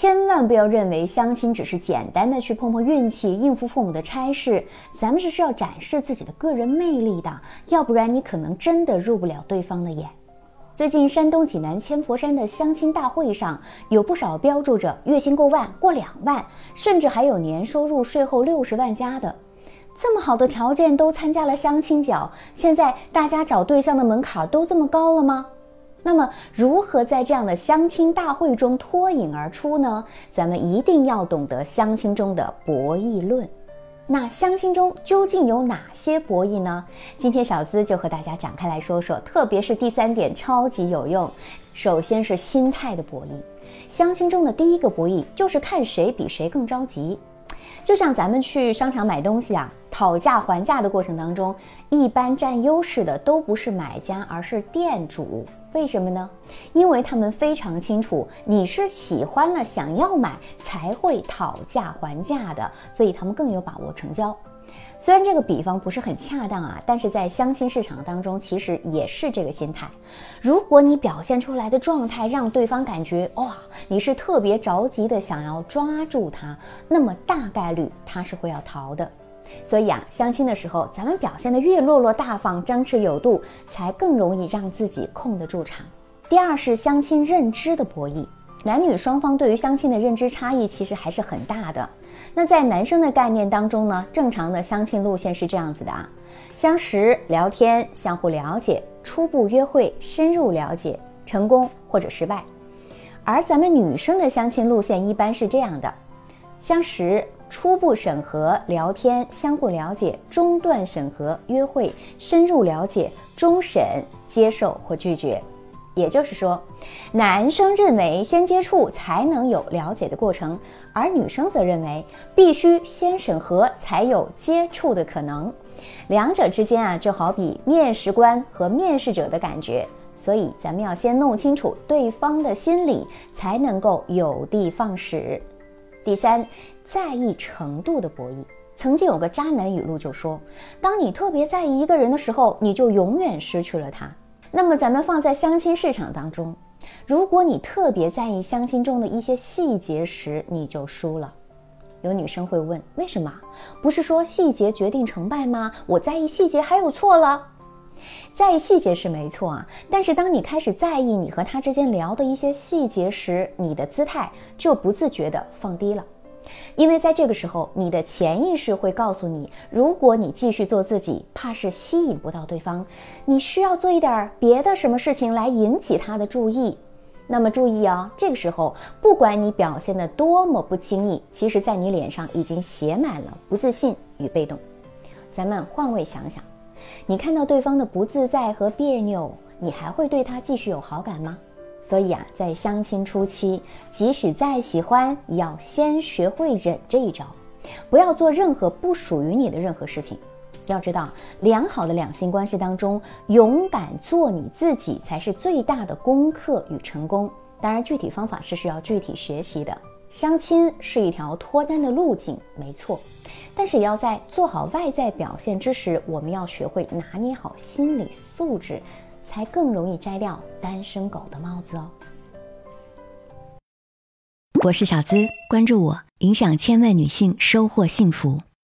千万不要认为相亲只是简单的去碰碰运气、应付父母的差事，咱们是需要展示自己的个人魅力的，要不然你可能真的入不了对方的眼。最近山东济南千佛山的相亲大会上，有不少标注着月薪过万、过两万，甚至还有年收入税后六十万加的，这么好的条件都参加了相亲角，现在大家找对象的门槛都这么高了吗？那么，如何在这样的相亲大会中脱颖而出呢？咱们一定要懂得相亲中的博弈论。那相亲中究竟有哪些博弈呢？今天小资就和大家展开来说说，特别是第三点超级有用。首先是心态的博弈。相亲中的第一个博弈就是看谁比谁更着急。就像咱们去商场买东西啊，讨价还价的过程当中，一般占优势的都不是买家，而是店主。为什么呢？因为他们非常清楚你是喜欢了想要买才会讨价还价的，所以他们更有把握成交。虽然这个比方不是很恰当啊，但是在相亲市场当中，其实也是这个心态。如果你表现出来的状态让对方感觉哇，你是特别着急的想要抓住他，那么大概率他是会要逃的。所以啊，相亲的时候，咱们表现的越落落大方、张弛有度，才更容易让自己控得住场。第二是相亲认知的博弈，男女双方对于相亲的认知差异其实还是很大的。那在男生的概念当中呢，正常的相亲路线是这样子的啊：相识、聊天、相互了解、初步约会、深入了解、成功或者失败。而咱们女生的相亲路线一般是这样的：相识。初步审核、聊天、相互了解，中段审核、约会、深入了解，终审接受或拒绝。也就是说，男生认为先接触才能有了解的过程，而女生则认为必须先审核才有接触的可能。两者之间啊，就好比面试官和面试者的感觉，所以咱们要先弄清楚对方的心理，才能够有的放矢。第三。在意程度的博弈，曾经有个渣男语录就说：当你特别在意一个人的时候，你就永远失去了他。那么咱们放在相亲市场当中，如果你特别在意相亲中的一些细节时，你就输了。有女生会问：为什么？不是说细节决定成败吗？我在意细节还有错了？在意细节是没错啊，但是当你开始在意你和他之间聊的一些细节时，你的姿态就不自觉地放低了。因为在这个时候，你的潜意识会告诉你，如果你继续做自己，怕是吸引不到对方，你需要做一点别的什么事情来引起他的注意。那么注意啊，这个时候，不管你表现的多么不经意，其实在你脸上已经写满了不自信与被动。咱们换位想想，你看到对方的不自在和别扭，你还会对他继续有好感吗？所以啊，在相亲初期，即使再喜欢，也要先学会忍这一招，不要做任何不属于你的任何事情。要知道，良好的两性关系当中，勇敢做你自己才是最大的功课与成功。当然，具体方法是需要具体学习的。相亲是一条脱单的路径，没错，但是也要在做好外在表现之时，我们要学会拿捏好心理素质。才更容易摘掉单身狗的帽子哦。我是小资，关注我，影响千万女性，收获幸福。